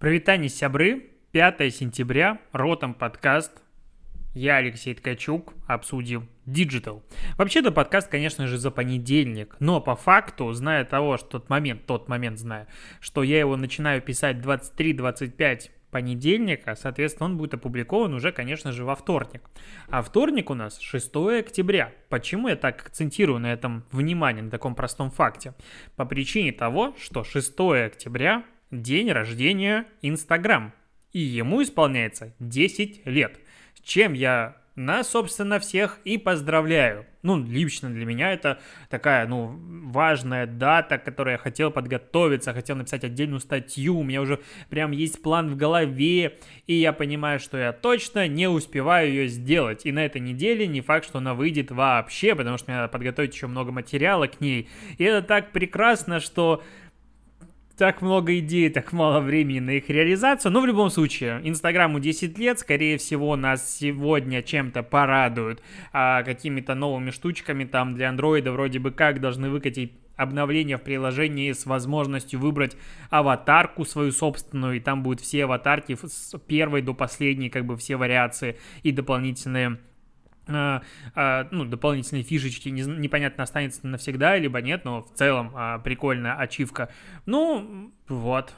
Привитание, сябры. 5 сентября, Ротом подкаст. Я, Алексей Ткачук, обсудим Digital. Вообще-то подкаст, конечно же, за понедельник, но по факту, зная того, что тот момент, тот момент зная, что я его начинаю писать 23-25 понедельника, соответственно, он будет опубликован уже, конечно же, во вторник. А вторник у нас 6 октября. Почему я так акцентирую на этом внимание, на таком простом факте? По причине того, что 6 октября – день рождения Инстаграм. И ему исполняется 10 лет. С чем я нас, собственно, всех и поздравляю. Ну, лично для меня это такая, ну, важная дата, к которой я хотел подготовиться, хотел написать отдельную статью, у меня уже прям есть план в голове, и я понимаю, что я точно не успеваю ее сделать. И на этой неделе не факт, что она выйдет вообще, потому что мне надо подготовить еще много материала к ней. И это так прекрасно, что так много идей, так мало времени на их реализацию. Но в любом случае, Инстаграму 10 лет, скорее всего, нас сегодня чем-то порадуют. А, какими-то новыми штучками там для андроида вроде бы как должны выкатить обновление в приложении с возможностью выбрать аватарку свою собственную, и там будут все аватарки с первой до последней, как бы все вариации и дополнительные а, а, ну, дополнительные фишечки, не, непонятно, останется навсегда, либо нет, но в целом а, прикольная ачивка. Ну, вот,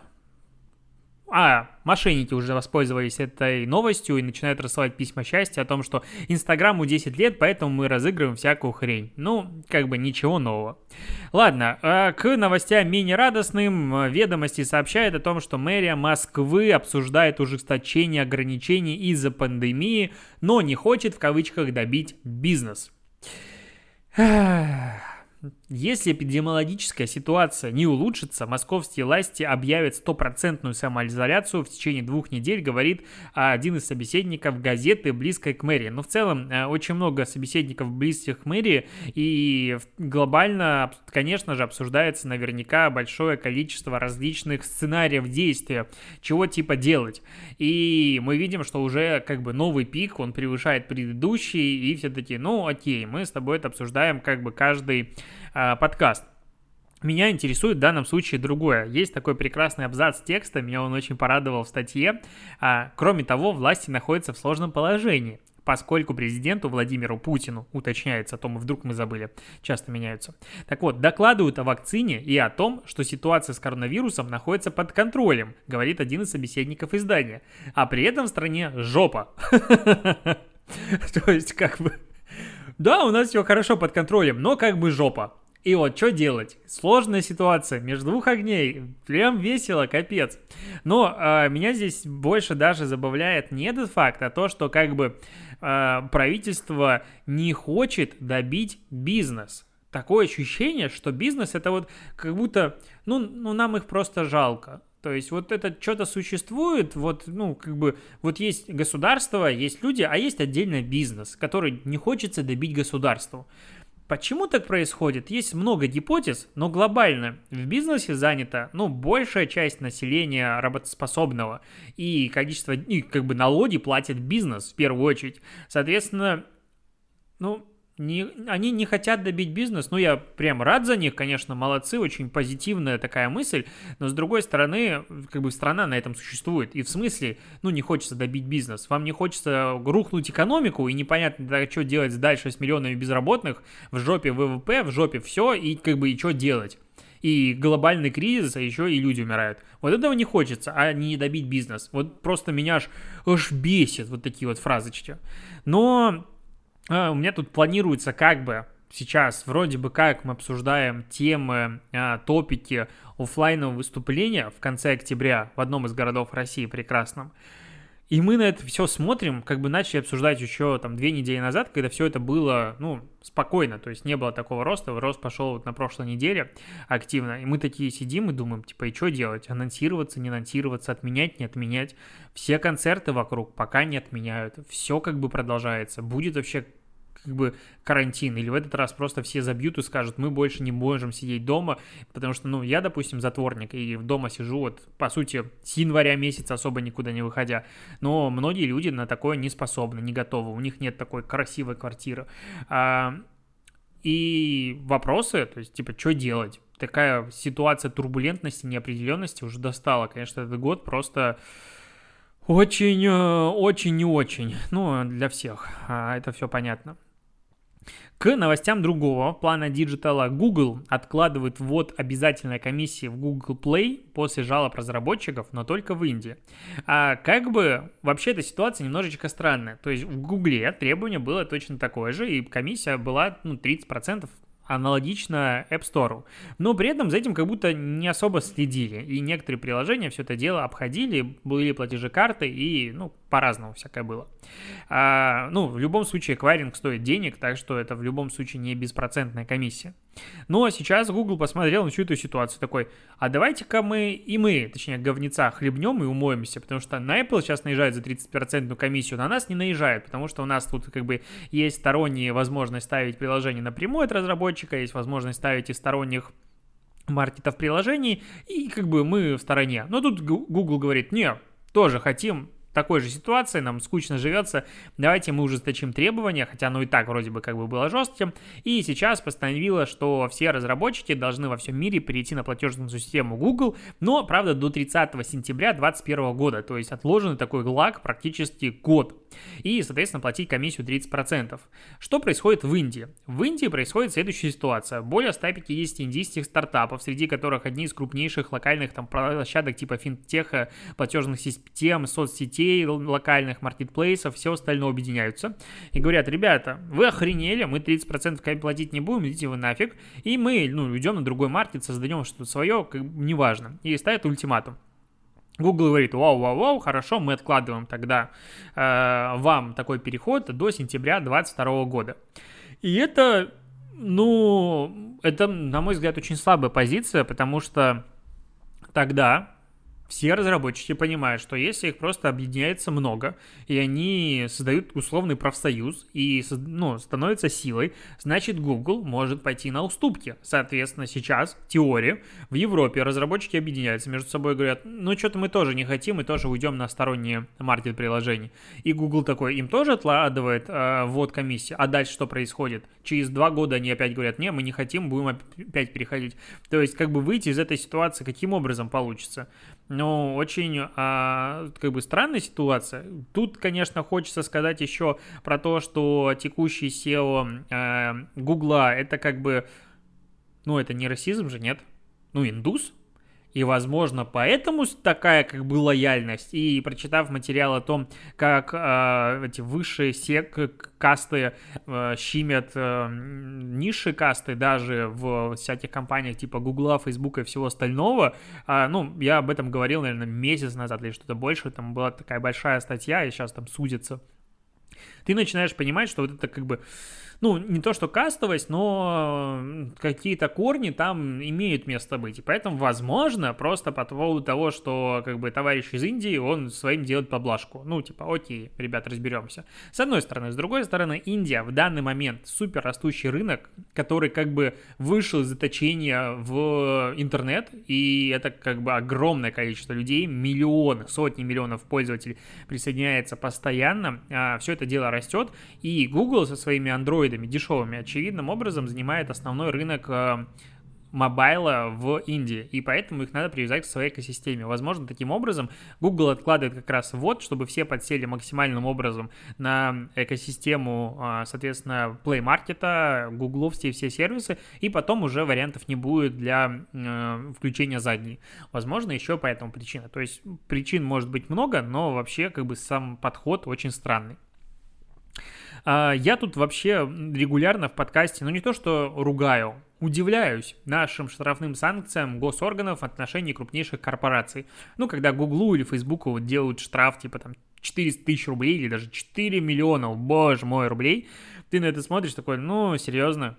а, мошенники уже воспользовались этой новостью и начинают рассылать письма счастья о том, что Инстаграму 10 лет, поэтому мы разыгрываем всякую хрень. Ну, как бы ничего нового. Ладно, а, к новостям менее радостным. Ведомости сообщают о том, что мэрия Москвы обсуждает ужесточение ограничений из-за пандемии, но не хочет в кавычках добить бизнес. Если эпидемиологическая ситуация не улучшится, московские власти объявят стопроцентную самоизоляцию в течение двух недель, говорит один из собеседников газеты, близкой к мэрии. Но в целом э, очень много собеседников близких к мэрии, и глобально, конечно же, обсуждается наверняка большое количество различных сценариев действия, чего типа делать. И мы видим, что уже как бы новый пик, он превышает предыдущий, и все таки ну окей, мы с тобой это обсуждаем как бы каждый подкаст. Меня интересует в данном случае другое. Есть такой прекрасный абзац текста, меня он очень порадовал в статье. А, кроме того, власти находятся в сложном положении, поскольку президенту Владимиру Путину, уточняется, о том, вдруг мы забыли, часто меняются. Так вот, докладывают о вакцине и о том, что ситуация с коронавирусом находится под контролем, говорит один из собеседников издания. А при этом в стране жопа. То есть, как бы... Да, у нас все хорошо под контролем, но как бы жопа. И вот что делать? Сложная ситуация между двух огней. Прям весело, капец. Но э, меня здесь больше даже забавляет не этот факт, а то, что как бы э, правительство не хочет добить бизнес. Такое ощущение, что бизнес это вот как будто, ну, ну нам их просто жалко. То есть вот это что-то существует, вот, ну, как бы, вот есть государство, есть люди, а есть отдельно бизнес, который не хочется добить государству. Почему так происходит? Есть много гипотез, но глобально в бизнесе занята, ну, большая часть населения работоспособного, и количество, и как бы налоги платит бизнес в первую очередь. Соответственно, ну, не, они не хотят добить бизнес. Ну, я прям рад за них, конечно, молодцы, очень позитивная такая мысль. Но, с другой стороны, как бы страна на этом существует. И в смысле, ну, не хочется добить бизнес. Вам не хочется рухнуть экономику, и непонятно, да, что делать дальше с миллионами безработных, в жопе ВВП, в жопе все, и как бы и что делать и глобальный кризис, а еще и люди умирают. Вот этого не хочется, а не добить бизнес. Вот просто меня аж, аж бесит вот такие вот фразочки. Но у меня тут планируется как бы сейчас вроде бы как мы обсуждаем темы, а, топики офлайнового выступления в конце октября в одном из городов России прекрасном. И мы на это все смотрим, как бы начали обсуждать еще там две недели назад, когда все это было, ну, спокойно, то есть не было такого роста, рост пошел вот на прошлой неделе активно, и мы такие сидим и думаем, типа, и что делать, анонсироваться, не анонсироваться, отменять, не отменять, все концерты вокруг пока не отменяют, все как бы продолжается, будет вообще как бы карантин, или в этот раз просто все забьют и скажут, мы больше не можем сидеть дома, потому что, ну, я, допустим, затворник, и дома сижу вот, по сути, с января месяца особо никуда не выходя, но многие люди на такое не способны, не готовы, у них нет такой красивой квартиры. А, и вопросы, то есть, типа, что делать? такая ситуация турбулентности, неопределенности уже достала. Конечно, этот год просто очень, э, очень не очень. Ну, для всех. А, это все понятно. К новостям другого плана digital а Google откладывает ввод обязательной комиссии в Google Play после жалоб разработчиков, но только в Индии. А как бы вообще эта ситуация немножечко странная. То есть в Google требование было точно такое же, и комиссия была ну, 30% аналогично App Store. Но при этом за этим как будто не особо следили. И некоторые приложения все это дело обходили, были платежи карты и, ну, по-разному всякое было. А, ну, в любом случае, эквайринг стоит денег, так что это в любом случае не беспроцентная комиссия. А сейчас Google посмотрел на всю эту ситуацию такой, а давайте-ка мы и мы, точнее, говнеца хлебнем и умоемся, потому что на Apple сейчас наезжает за 30% комиссию, на нас не наезжает, потому что у нас тут как бы есть сторонние возможность ставить приложение напрямую от разработчика, есть возможность ставить и сторонних маркетов приложений, и как бы мы в стороне. Но тут Google говорит, не, тоже хотим такой же ситуации, нам скучно живется, давайте мы ужесточим требования, хотя оно и так вроде бы как бы было жестким, и сейчас постановила, что все разработчики должны во всем мире перейти на платежную систему Google, но, правда, до 30 сентября 2021 года, то есть отложенный такой лаг практически год, и, соответственно, платить комиссию 30%. Что происходит в Индии? В Индии происходит следующая ситуация. Более 150 индийских стартапов, среди которых одни из крупнейших локальных там площадок типа финтеха, платежных систем, соцсетей, сетей локальных, маркетплейсов, все остальное объединяются и говорят, ребята, вы охренели, мы 30% платить не будем, идите вы нафиг, и мы, ну, уйдем на другой маркет, создаем что-то свое, как неважно, и ставят ультиматум. Google говорит, вау, вау, вау, хорошо, мы откладываем тогда э, вам такой переход до сентября 2022 года. И это, ну, это, на мой взгляд, очень слабая позиция, потому что тогда все разработчики понимают, что если их просто объединяется много, и они создают условный профсоюз и ну, становятся силой, значит Google может пойти на уступки. Соответственно, сейчас, теория, в Европе разработчики объединяются между собой и говорят, ну что-то мы тоже не хотим, мы тоже уйдем на сторонние маркет приложений. И Google такой, им тоже откладывает э, ввод комиссии, а дальше что происходит? Через два года они опять говорят, не, мы не хотим, будем опять переходить. То есть как бы выйти из этой ситуации каким образом получится? Ну, очень а, как бы странная ситуация. Тут, конечно, хочется сказать еще про то, что текущий SEO а, Гугла это как бы, ну, это не расизм же, нет? Ну, индус, и, возможно, поэтому такая как бы лояльность. И прочитав материал о том, как э, эти высшие сек касты э, щимят э, низшие касты даже в всяких компаниях типа Гугла, Фейсбука и всего остального, э, ну, я об этом говорил, наверное, месяц назад или что-то больше, там была такая большая статья, и сейчас там судятся. Ты начинаешь понимать, что вот это как бы ну, не то что кастовость, но какие-то корни там имеют место быть. И поэтому, возможно, просто по поводу того, что как бы товарищ из Индии, он своим делает поблажку. Ну, типа, окей, ребят, разберемся. С одной стороны. С другой стороны, Индия в данный момент супер растущий рынок, который как бы вышел из заточения в интернет, и это как бы огромное количество людей, миллионы, сотни миллионов пользователей присоединяется постоянно, а все это дело растет, и Google со своими Android андроидами дешевыми, очевидным образом занимает основной рынок э, мобайла в Индии, и поэтому их надо привязать к своей экосистеме. Возможно, таким образом Google откладывает как раз вот, чтобы все подсели максимальным образом на экосистему, э, соответственно, Play Market, Google, все, все сервисы, и потом уже вариантов не будет для э, включения задней. Возможно, еще по этому причина. То есть причин может быть много, но вообще как бы сам подход очень странный. А, я тут вообще регулярно в подкасте, ну не то что ругаю, удивляюсь нашим штрафным санкциям госорганов в отношении крупнейших корпораций. Ну, когда Гуглу или Фейсбуку вот делают штраф типа там 400 тысяч рублей или даже 4 миллиона, боже мой, рублей, ты на это смотришь такой, ну, серьезно,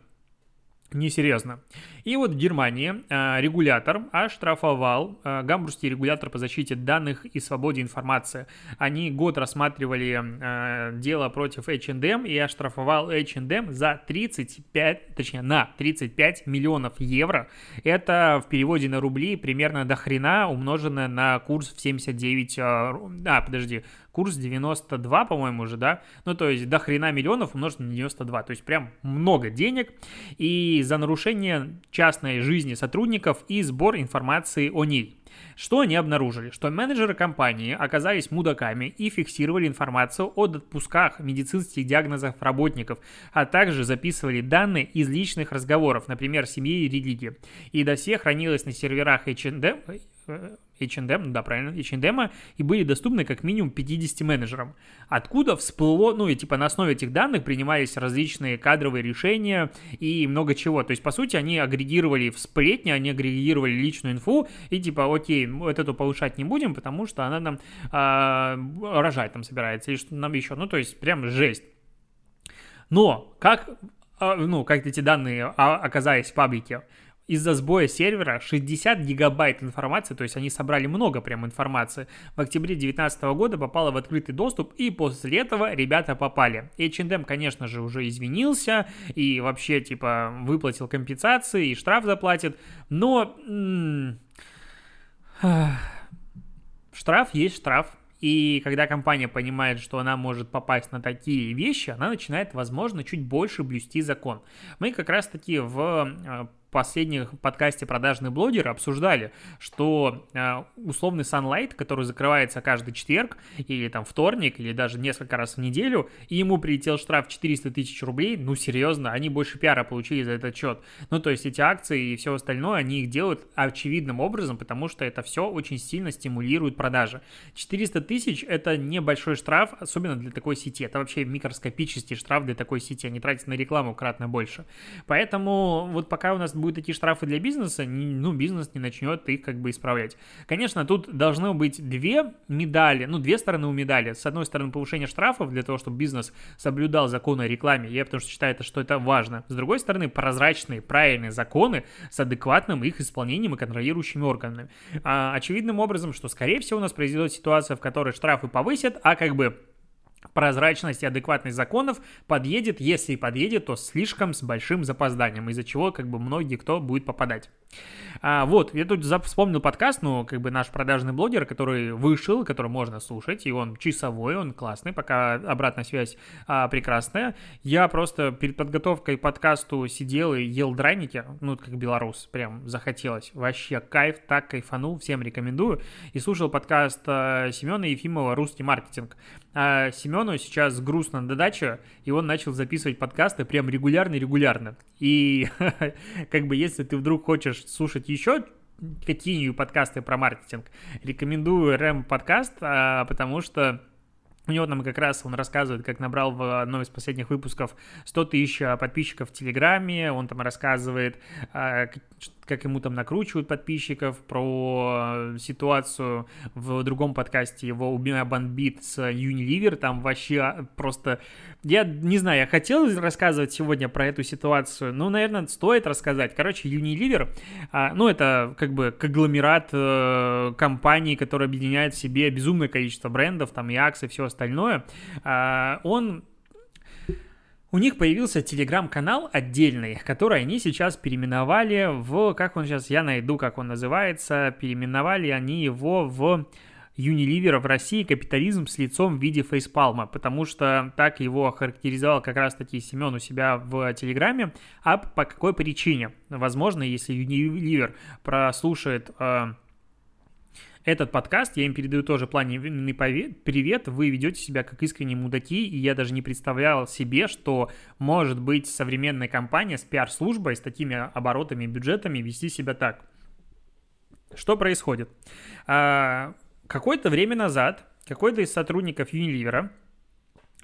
несерьезно. И вот в Германии э, регулятор оштрафовал, э, гамбургский регулятор по защите данных и свободе информации. Они год рассматривали э, дело против H&M и оштрафовал H&M за 35, точнее на 35 миллионов евро. Это в переводе на рубли примерно до хрена умноженное на курс в 79, э, а, подожди, курс 92, по-моему, уже, да? Ну, то есть до хрена миллионов умножить на 92, то есть прям много денег. И за нарушение частной жизни сотрудников и сбор информации о ней. Что они обнаружили? Что менеджеры компании оказались мудаками и фиксировали информацию о отпусках, медицинских диагнозах работников, а также записывали данные из личных разговоров, например, семьи и религии. И досье хранилось на серверах H&M, H&M, да, правильно, H&M, и были доступны как минимум 50 менеджерам. Откуда всплыло, ну и типа на основе этих данных принимались различные кадровые решения и много чего. То есть, по сути, они агрегировали в сплетни, они агрегировали личную инфу и типа, окей, вот эту повышать не будем, потому что она нам э, рожать там собирается, или что нам еще, ну то есть прям жесть. Но как, э, ну, как эти данные оказались в паблике? Из-за сбоя сервера 60 гигабайт информации, то есть они собрали много прям информации, в октябре 2019 года попало в открытый доступ, и после этого ребята попали. H&M, конечно же, уже извинился и вообще, типа, выплатил компенсации и штраф заплатит, но... штраф есть штраф, и когда компания понимает, что она может попасть на такие вещи, она начинает, возможно, чуть больше блюсти закон. Мы как раз-таки в э, последних подкасте «Продажный блогер» обсуждали, что э, условный Sunlight, который закрывается каждый четверг или там вторник, или даже несколько раз в неделю, и ему прилетел штраф 400 тысяч рублей, ну серьезно, они больше пиара получили за этот счет. Ну то есть эти акции и все остальное, они их делают очевидным образом, потому что это все очень сильно стимулирует продажи. 400 тысяч это небольшой штраф, особенно для такой сети. Это вообще микроскопический штраф для такой сети, они тратят на рекламу кратно больше. Поэтому вот пока у нас будут такие штрафы для бизнеса, ну, бизнес не начнет их как бы исправлять. Конечно, тут должно быть две медали, ну, две стороны у медали. С одной стороны, повышение штрафов для того, чтобы бизнес соблюдал законы о рекламе, я потому что считаю, что это важно. С другой стороны, прозрачные, правильные законы с адекватным их исполнением и контролирующими органами. А, очевидным образом, что, скорее всего, у нас произойдет ситуация, в которой штрафы повысят, а как бы прозрачность и адекватность законов подъедет, если и подъедет, то слишком с большим запозданием, из-за чего как бы многие кто будет попадать. А, вот, я тут вспомнил подкаст, ну, как бы наш продажный блогер, который вышел, который можно слушать, и он часовой, он классный, пока обратная связь а, прекрасная. Я просто перед подготовкой к подкасту сидел и ел драники, ну, как белорус, прям захотелось. Вообще кайф, так кайфанул, всем рекомендую. И слушал подкаст а, Семена Ефимова «Русский маркетинг». А Семену сейчас грустно на даче, и он начал записывать подкасты прям регулярно-регулярно. И как бы если ты вдруг хочешь слушать еще какие-нибудь подкасты про маркетинг, рекомендую рэм подкаст, а, потому что у него там как раз он рассказывает, как набрал в одном из последних выпусков 100 тысяч а, подписчиков в Телеграме, он там рассказывает, а, как ему там накручивают подписчиков, про ситуацию в другом подкасте его «У меня бомбит» с Unilever, там вообще просто... Я не знаю, я хотел рассказывать сегодня про эту ситуацию, но, наверное, стоит рассказать. Короче, Unilever, а, ну, это как бы конгломерат э, компаний, который объединяет в себе безумное количество брендов, там и акций, и все остальное. А, он у них появился телеграм-канал отдельный, который они сейчас переименовали в, как он сейчас, я найду, как он называется, переименовали они его в Unilever в России капитализм с лицом в виде фейспалма, потому что так его охарактеризовал как раз-таки Семен у себя в Телеграме. А по какой причине? Возможно, если Unilever прослушает э, этот подкаст, я им передаю тоже пламенный привет, вы ведете себя как искренние мудаки, и я даже не представлял себе, что может быть современная компания с пиар-службой, с такими оборотами и бюджетами вести себя так. Что происходит? А, какое-то время назад какой-то из сотрудников Unilever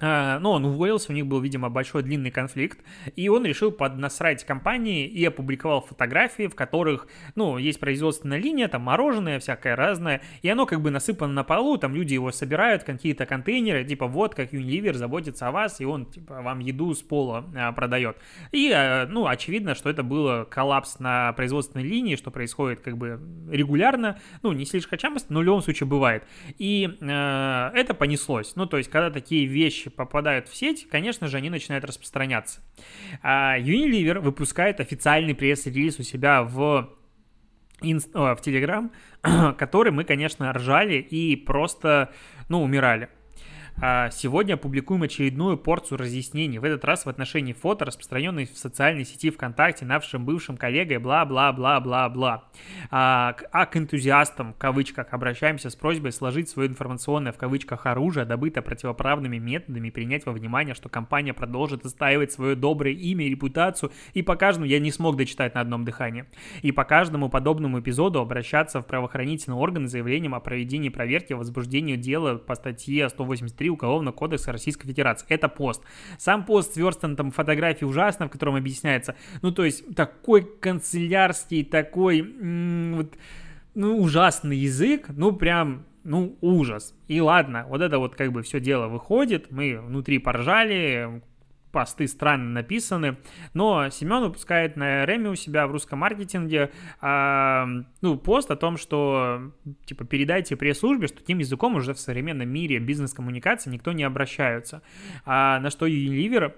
а, ну, он уволился, у них был, видимо, большой длинный конфликт, и он решил поднасрать компании и опубликовал фотографии, в которых, ну, есть производственная линия, там мороженое всякое разное, и оно как бы насыпано на полу, там люди его собирают, какие-то контейнеры, типа вот как Unilever заботится о вас, и он, типа, вам еду с пола а, продает. И, а, ну, очевидно, что это было коллапс на производственной линии, что происходит как бы регулярно, ну, не слишком часто, но в любом случае бывает. И а, это понеслось. Ну, то есть, когда такие вещи попадают в сеть, конечно же, они начинают распространяться. А Unilever выпускает официальный пресс-релиз у себя в в Telegram, который мы, конечно, ржали и просто, ну, умирали. А, сегодня опубликуем очередную порцию разъяснений, в этот раз в отношении фото, распространенной в социальной сети ВКонтакте нашим бывшим коллегой, бла-бла-бла-бла-бла. А, а к энтузиастам, в кавычках, обращаемся с просьбой сложить свое информационное, в кавычках, оружие, добытое противоправными методами, принять во внимание, что компания продолжит отстаивать свое доброе имя и репутацию, и по каждому, я не смог дочитать на одном дыхании, и по каждому подобному эпизоду обращаться в правоохранительные органы с заявлением о проведении проверки, возбуждении дела по статье 183 Уголовного кодекса Российской Федерации. Это пост. Сам пост сверстан там фотографии ужасно, в котором объясняется, ну то есть такой канцелярский, такой вот, ну, ужасный язык, ну прям ну, ужас. И ладно, вот это вот как бы все дело выходит, мы внутри поржали, посты странно написаны, но Семен выпускает на Реме у себя в русском маркетинге э, ну, пост о том, что типа передайте пресс-службе, что таким языком уже в современном мире бизнес-коммуникации никто не обращается. А на что Unilever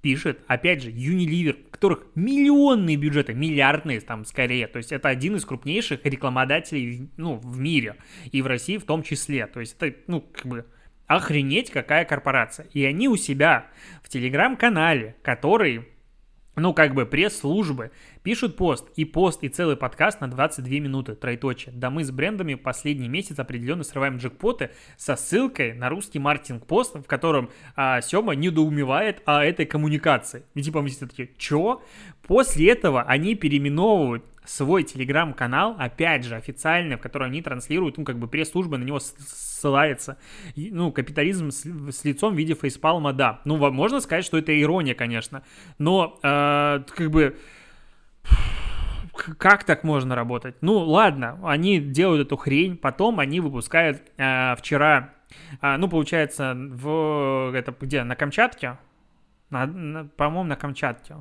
пишет, опять же, Unilever, у которых миллионные бюджеты, миллиардные там скорее, то есть это один из крупнейших рекламодателей ну, в мире, и в России в том числе, то есть это, ну, как бы, Охренеть, какая корпорация. И они у себя в телеграм-канале, который, ну, как бы пресс-службы, пишут пост. И пост, и целый подкаст на 22 минуты, троеточие. Да мы с брендами последний месяц определенно срываем джекпоты со ссылкой на русский маркетинг-пост, в котором а, Сема недоумевает о этой коммуникации. И типа мы все такие, чё? После этого они переименовывают свой телеграм-канал, опять же, официальный, в который они транслируют, ну, как бы пресс-служба на него ссылается. Ну, капитализм с, с лицом в виде фейспалма, да. Ну, можно сказать, что это ирония, конечно, но, э, как бы, как так можно работать? Ну, ладно, они делают эту хрень, потом они выпускают э, вчера, э, ну, получается, в, это где, на Камчатке? На, на, по-моему, на Камчатке.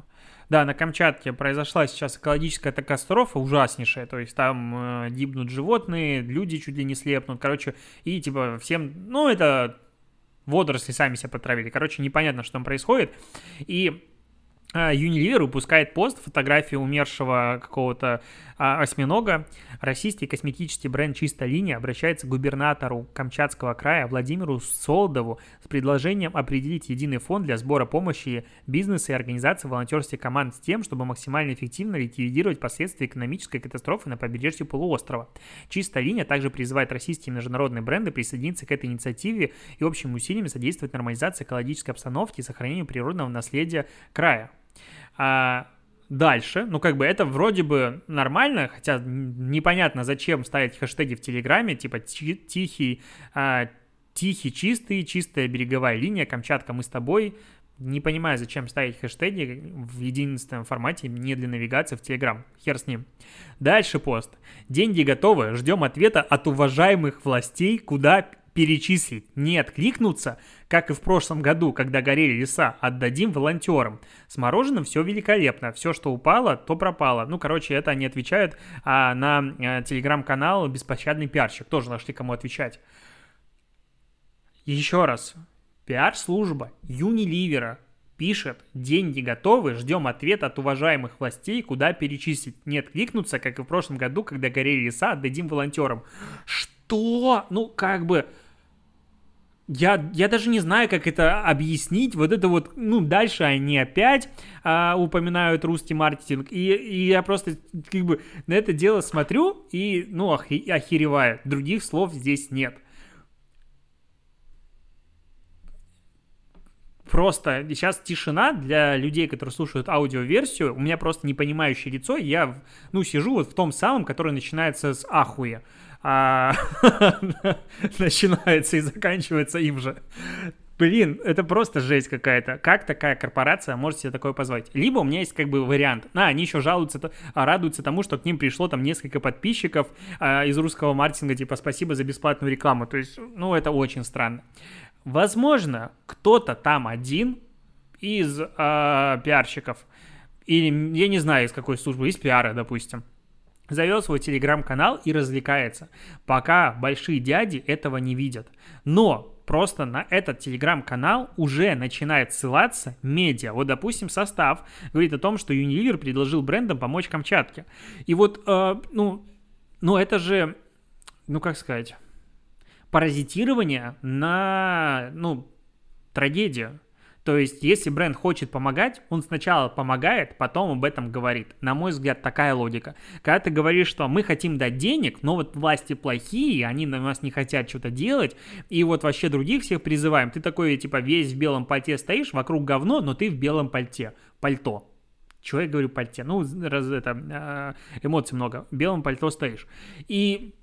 Да, на Камчатке произошла сейчас экологическая катастрофа ужаснейшая, то есть там э, гибнут животные, люди чуть ли не слепнут, короче, и типа всем, ну это водоросли сами себя потравили, короче, непонятно, что там происходит, и а, Unilever выпускает пост фотографии умершего какого-то а, осьминога. Российский косметический бренд «Чистая линия» обращается к губернатору Камчатского края Владимиру Солдову с предложением определить единый фонд для сбора помощи бизнеса и организации волонтерских команд с тем, чтобы максимально эффективно ликвидировать последствия экономической катастрофы на побережье полуострова. «Чистая линия» также призывает российские международные бренды присоединиться к этой инициативе и общими усилиями содействовать нормализации экологической обстановки и сохранению природного наследия края. А дальше, ну как бы это вроде бы нормально, хотя непонятно, зачем ставить хэштеги в Телеграме, типа тихий, а, тихий, чистый, чистая береговая линия, Камчатка, мы с тобой. Не понимаю, зачем ставить хэштеги в единственном формате, не для навигации в Телеграм. Хер с ним. Дальше пост. Деньги готовы. Ждем ответа от уважаемых властей, куда перечислить, не откликнуться, как и в прошлом году, когда горели леса, отдадим волонтерам. С мороженым все великолепно, все, что упало, то пропало. Ну, короче, это они отвечают а, на а, телеграм-канал «Беспощадный пиарщик». Тоже нашли кому отвечать. Еще раз. Пиар-служба Юниливера пишет, деньги готовы, ждем ответ от уважаемых властей, куда перечислить. Не откликнуться, как и в прошлом году, когда горели леса, отдадим волонтерам. Что? Ну, как бы я, я даже не знаю, как это объяснить. Вот это вот, ну, дальше они опять а, упоминают русский маркетинг. И, и я просто как бы на это дело смотрю и, ну, охи, охереваю. Других слов здесь нет. Просто сейчас тишина для людей, которые слушают аудиоверсию. У меня просто непонимающее лицо. Я, ну, сижу вот в том самом, который начинается с ахуя а, начинается и заканчивается им же. Блин, это просто жесть какая-то. Как такая корпорация может себе такое позволить? Либо у меня есть как бы вариант. А, они еще жалуются, радуются тому, что к ним пришло там несколько подписчиков а, из русского маркетинга, типа спасибо за бесплатную рекламу. То есть, ну, это очень странно. Возможно, кто-то там один из а, пиарщиков, или я не знаю, из какой службы, из пиара, допустим, завел свой телеграм-канал и развлекается, пока большие дяди этого не видят. Но просто на этот телеграм-канал уже начинает ссылаться медиа. Вот, допустим, состав говорит о том, что Unilever предложил брендам помочь Камчатке. И вот, э, ну, ну, это же, ну, как сказать, паразитирование на, ну, трагедию. То есть, если бренд хочет помогать, он сначала помогает, потом об этом говорит. На мой взгляд, такая логика. Когда ты говоришь, что мы хотим дать денег, но вот власти плохие, они на нас не хотят что-то делать, и вот вообще других всех призываем, ты такой, типа, весь в белом пальте стоишь, вокруг говно, но ты в белом пальте, пальто. Чего я говорю пальте? Ну, раз это, а, эмоций много. В белом пальто стоишь. И,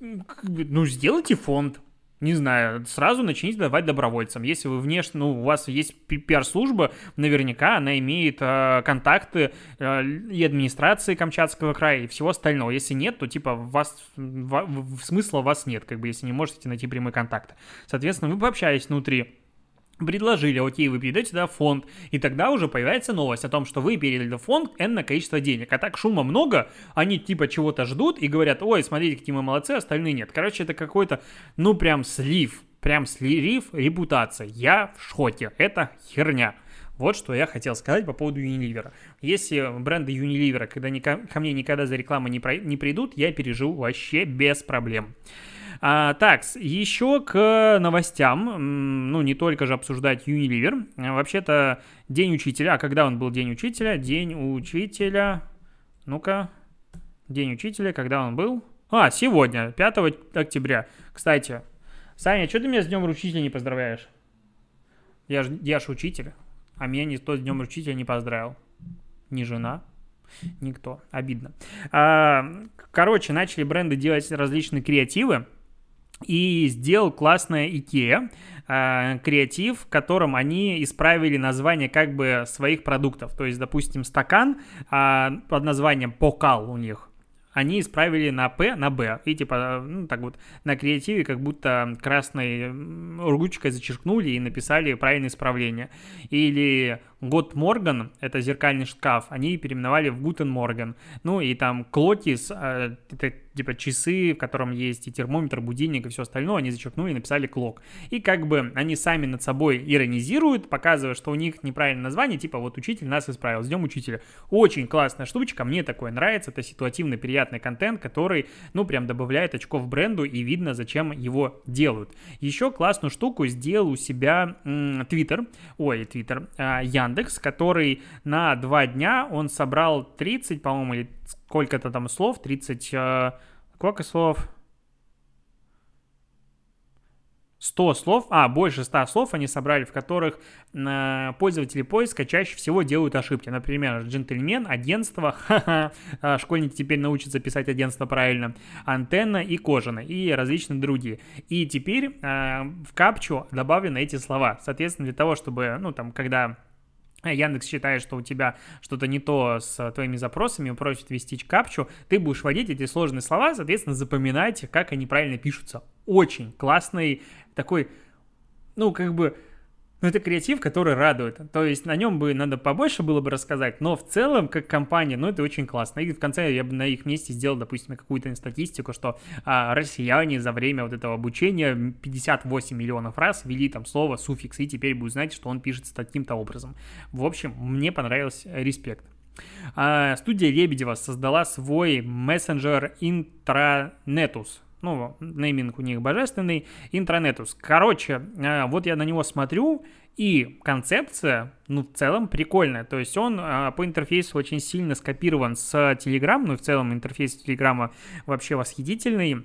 ну, сделайте фонд, не знаю, сразу начните давать добровольцам. Если вы внешне, ну, у вас есть пиар-служба, наверняка она имеет э, контакты э, и администрации Камчатского края, и всего остального. Если нет, то, типа, вас, в, в, смысла вас нет, как бы, если не можете найти прямые контакты. Соответственно, вы пообщаетесь внутри предложили, окей, вы передаете да, фонд, и тогда уже появляется новость о том, что вы передали в фонд энное количество денег. А так шума много, они типа чего-то ждут и говорят, ой, смотрите, какие мы молодцы, остальные нет. Короче, это какой-то, ну прям слив, прям слив репутация. Я в шоке, это херня. Вот что я хотел сказать по поводу Unilever. Если бренды Unilever когда ни, ко мне никогда за рекламу не, про, не придут, я переживу вообще без проблем. А, так, еще к новостям. Ну, не только же обсуждать Unilever. А, вообще-то День учителя. А когда он был День учителя? День учителя... Ну-ка. День учителя, когда он был? А, сегодня, 5 октября. Кстати, Саня, что ты меня с Днем Учителя не поздравляешь? Я ж, я ж учитель, а меня никто с Днем Учителя не поздравил. Ни жена, никто. Обидно. А, короче, начали бренды делать различные креативы и сделал классное IKEA э, креатив, в котором они исправили название как бы своих продуктов. То есть, допустим, стакан э, под названием Pokal у них они исправили на П на Б. И типа, ну, так вот, на креативе как будто красной ручкой зачеркнули и написали правильное исправление. Или God Morgon, это зеркальный шкаф, они переименовали в Guten Morgen. Ну и там Klockis, э, это типа часы, в котором есть и термометр, будильник и все остальное, они зачеркнули и написали clock. И как бы они сами над собой иронизируют, показывая, что у них неправильное название, типа вот учитель нас исправил, ждем учителя. Очень классная штучка, мне такое нравится, это ситуативный приятный контент, который, ну, прям добавляет очков бренду и видно, зачем его делают. Еще классную штуку сделал у себя Твиттер, ой, Твиттер, а, Ян Яндекс, который на два дня он собрал 30, по-моему, или сколько-то там слов, 30, э, сколько слов? 100 слов, а, больше 100 слов они собрали, в которых э, пользователи поиска чаще всего делают ошибки. Например, джентльмен, агентство, а, школьники теперь научатся писать агентство правильно, антенна и кожаная, и различные другие. И теперь э, в капчу добавлены эти слова. Соответственно, для того, чтобы, ну, там, когда Яндекс считает, что у тебя что-то не то с твоими запросами, просит ввести капчу, ты будешь вводить эти сложные слова, соответственно, запоминать, как они правильно пишутся. Очень классный такой, ну, как бы но это креатив, который радует. То есть на нем бы надо побольше было бы рассказать, но в целом, как компания, ну, это очень классно. И в конце я бы на их месте сделал, допустим, какую-то статистику, что а, россияне за время вот этого обучения 58 миллионов раз ввели там слово, суффикс, и теперь будут знать, что он пишется таким-то образом. В общем, мне понравился респект. А, студия Лебедева создала свой мессенджер Intranetus ну, нейминг у них божественный, интранетус. Короче, э, вот я на него смотрю, и концепция, ну, в целом прикольная. То есть он э, по интерфейсу очень сильно скопирован с Telegram, ну, в целом интерфейс Telegram вообще восхитительный.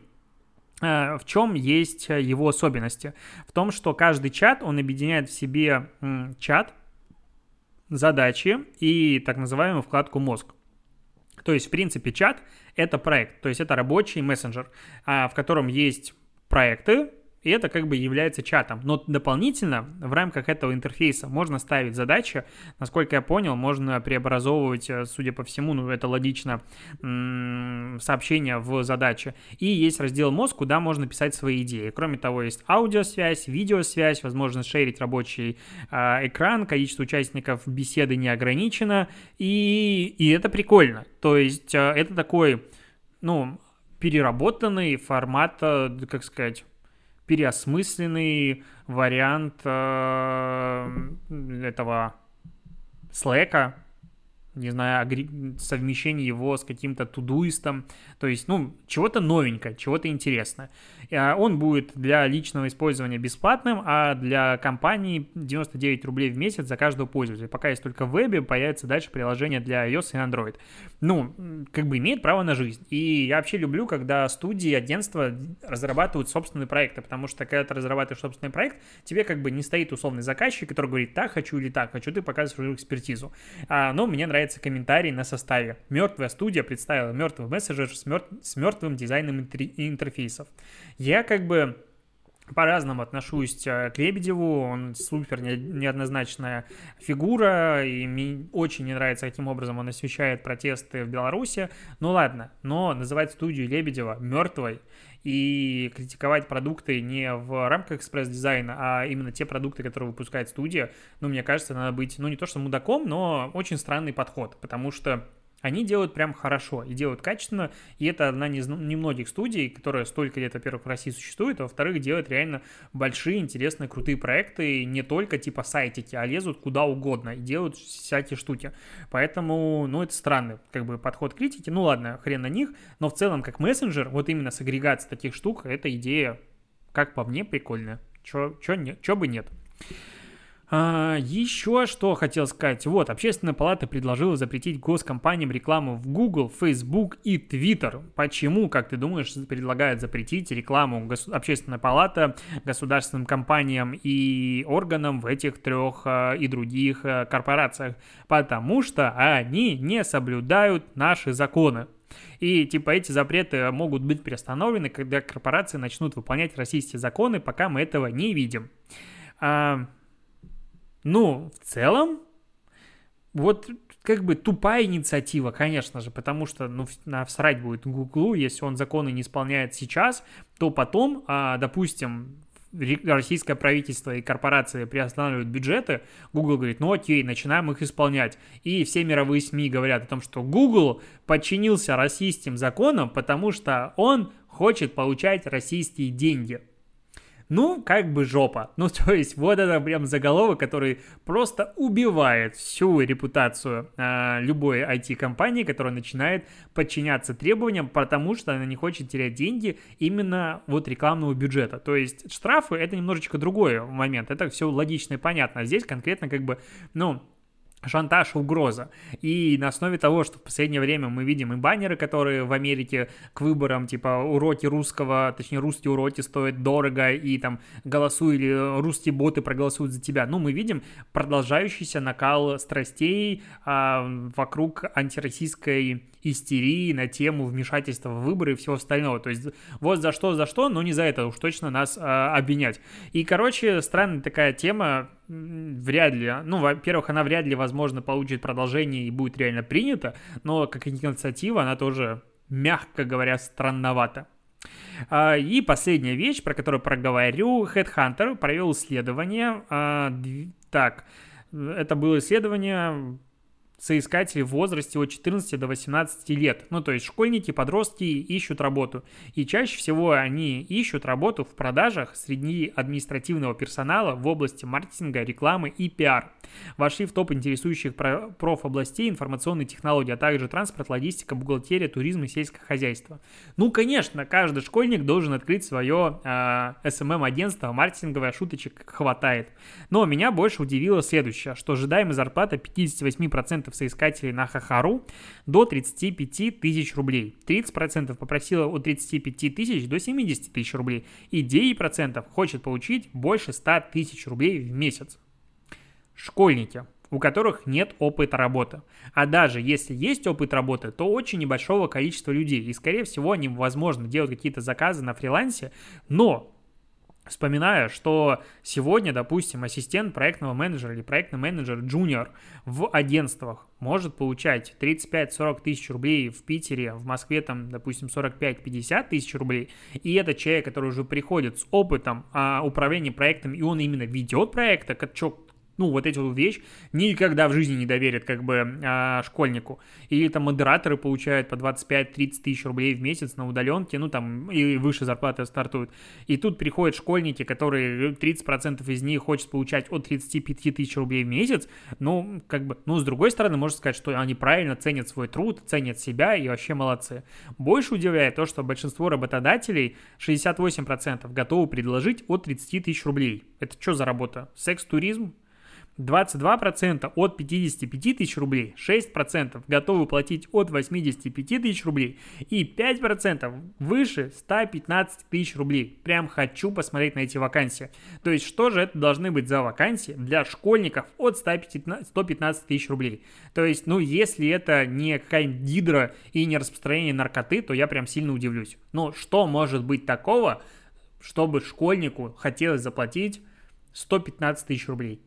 Э, в чем есть его особенности? В том, что каждый чат, он объединяет в себе чат, задачи и так называемую вкладку мозг. То есть, в принципе, чат — это проект, то есть это рабочий мессенджер, а, в котором есть проекты, и это как бы является чатом. Но дополнительно в рамках этого интерфейса можно ставить задачи. Насколько я понял, можно преобразовывать, э, судя по всему, ну это логично, сообщения в задачи. И есть раздел мозг, куда можно писать свои идеи. Кроме того, есть аудиосвязь, видеосвязь, возможность шерить рабочий э, экран, количество участников беседы не ограничено. И, и это прикольно. То есть э, это такой, ну, переработанный формат, как сказать, переосмысленный вариант э, этого Slack, не знаю, совмещение его с каким-то тудуистом, то есть, ну, чего-то новенькое, чего-то интересное. А он будет для личного использования бесплатным, а для компании 99 рублей в месяц за каждого пользователя. Пока есть только в вебе, появится дальше приложение для iOS и Android. Ну, как бы имеет право на жизнь. И я вообще люблю, когда студии, агентства разрабатывают собственные проекты, потому что когда ты разрабатываешь собственный проект, тебе как бы не стоит условный заказчик, который говорит, так хочу или так хочу, ты показываешь свою экспертизу. А, но мне нравится комментарий на составе. Мертвая студия представила мертвый мессенджер с, мертв... с мертвым дизайном интерфейсов. Я как бы по-разному отношусь э, к Лебедеву, он супер неоднозначная фигура, и мне очень не нравится, каким образом он освещает протесты в Беларуси. Ну ладно, но называть студию Лебедева мертвой и критиковать продукты не в рамках экспресс-дизайна, а именно те продукты, которые выпускает студия, ну, мне кажется, надо быть, ну, не то что мудаком, но очень странный подход, потому что они делают прям хорошо и делают качественно, и это одна из немногих студий, которая столько лет, во-первых, в России существует, а во-вторых, делает реально большие, интересные, крутые проекты, не только типа сайтики, а лезут куда угодно и делают всякие штуки. Поэтому, ну, это странный как бы подход критики. Ну, ладно, хрен на них, но в целом, как мессенджер, вот именно с агрегацией таких штук, эта идея, как по мне, прикольная. Чё, чё, не, чё бы нет. А, еще что хотел сказать. Вот, Общественная палата предложила запретить госкомпаниям рекламу в Google, Facebook и Twitter. Почему, как ты думаешь, предлагает запретить рекламу гос- Общественная палата государственным компаниям и органам в этих трех а, и других а, корпорациях? Потому что они не соблюдают наши законы. И типа эти запреты могут быть приостановлены, когда корпорации начнут выполнять российские законы, пока мы этого не видим. А, ну, в целом, вот как бы тупая инициатива, конечно же, потому что, ну, всрать будет Гуглу, если он законы не исполняет сейчас, то потом, а, допустим, российское правительство и корпорации приостанавливают бюджеты, Google говорит, ну окей, начинаем их исполнять. И все мировые СМИ говорят о том, что Google подчинился российским законам, потому что он хочет получать российские деньги ну, как бы жопа. Ну, то есть, вот это прям заголовок, который просто убивает всю репутацию э, любой IT-компании, которая начинает подчиняться требованиям, потому что она не хочет терять деньги именно вот рекламного бюджета. То есть, штрафы — это немножечко другой момент, это все логично и понятно. А здесь конкретно как бы, ну, шантаж, угроза. И на основе того, что в последнее время мы видим и баннеры, которые в Америке к выборам, типа уроки русского, точнее русские уроки стоят дорого, и там голосуй или русские боты проголосуют за тебя. Ну, мы видим продолжающийся накал страстей а, вокруг антироссийской истерии на тему вмешательства в выборы и всего остального. То есть вот за что, за что, но не за это уж точно нас а, обвинять. И, короче, странная такая тема, вряд ли, ну, во-первых, она вряд ли, возможно, получит продолжение и будет реально принята, но как инициатива она тоже, мягко говоря, странновата. А, и последняя вещь, про которую проговорю, Headhunter провел исследование, а, так, это было исследование соискатели в возрасте от 14 до 18 лет. Ну, то есть школьники, подростки ищут работу. И чаще всего они ищут работу в продажах среди административного персонала в области маркетинга, рекламы и пиар. Вошли в топ интересующих профобластей информационные технологии, а также транспорт, логистика, бухгалтерия, туризм и сельское хозяйство. Ну, конечно, каждый школьник должен открыть свое а, SMM-агентство, маркетинговое шуточек хватает. Но меня больше удивило следующее, что ожидаемая зарплата 58% 30% соискателей на Хахару до 35 тысяч рублей. 30% попросила от 35 тысяч до 70 тысяч рублей. И 9% хочет получить больше 100 тысяч рублей в месяц. Школьники у которых нет опыта работы. А даже если есть опыт работы, то очень небольшого количества людей. И, скорее всего, они, возможно, делают какие-то заказы на фрилансе, но Вспоминая, что сегодня, допустим, ассистент проектного менеджера или проектный менеджер джуниор в агентствах может получать 35-40 тысяч рублей в Питере, в Москве там, допустим, 45-50 тысяч рублей, и это человек, который уже приходит с опытом а, управления проектом, и он именно ведет проекты, что ну, вот эту вещь никогда в жизни не доверят, как бы, а, школьнику. Или там модераторы получают по 25-30 тысяч рублей в месяц на удаленке, ну, там, и выше зарплаты стартуют. И тут приходят школьники, которые 30% из них хочет получать от 35 тысяч рублей в месяц, ну, как бы, ну, с другой стороны, можно сказать, что они правильно ценят свой труд, ценят себя и вообще молодцы. Больше удивляет то, что большинство работодателей, 68% готовы предложить от 30 тысяч рублей. Это что за работа? Секс-туризм? 22% от 55 тысяч рублей, 6% готовы платить от 85 тысяч рублей и 5% выше 115 тысяч рублей. Прям хочу посмотреть на эти вакансии. То есть что же это должны быть за вакансии для школьников от 115 тысяч рублей? То есть, ну, если это не какая-нибудь гидра и не распространение наркоты, то я прям сильно удивлюсь. Но что может быть такого, чтобы школьнику хотелось заплатить 115 тысяч рублей?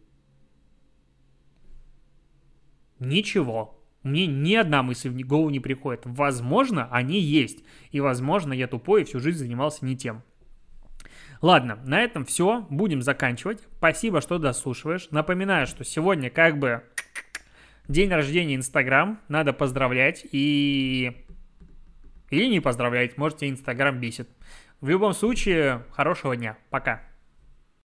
Ничего. Мне ни одна мысль в голову не приходит. Возможно, они есть. И, возможно, я тупой и всю жизнь занимался не тем. Ладно, на этом все. Будем заканчивать. Спасибо, что дослушиваешь. Напоминаю, что сегодня как бы день рождения Инстаграм. Надо поздравлять и... Или не поздравлять, может, тебя Инстаграм бесит. В любом случае, хорошего дня. Пока.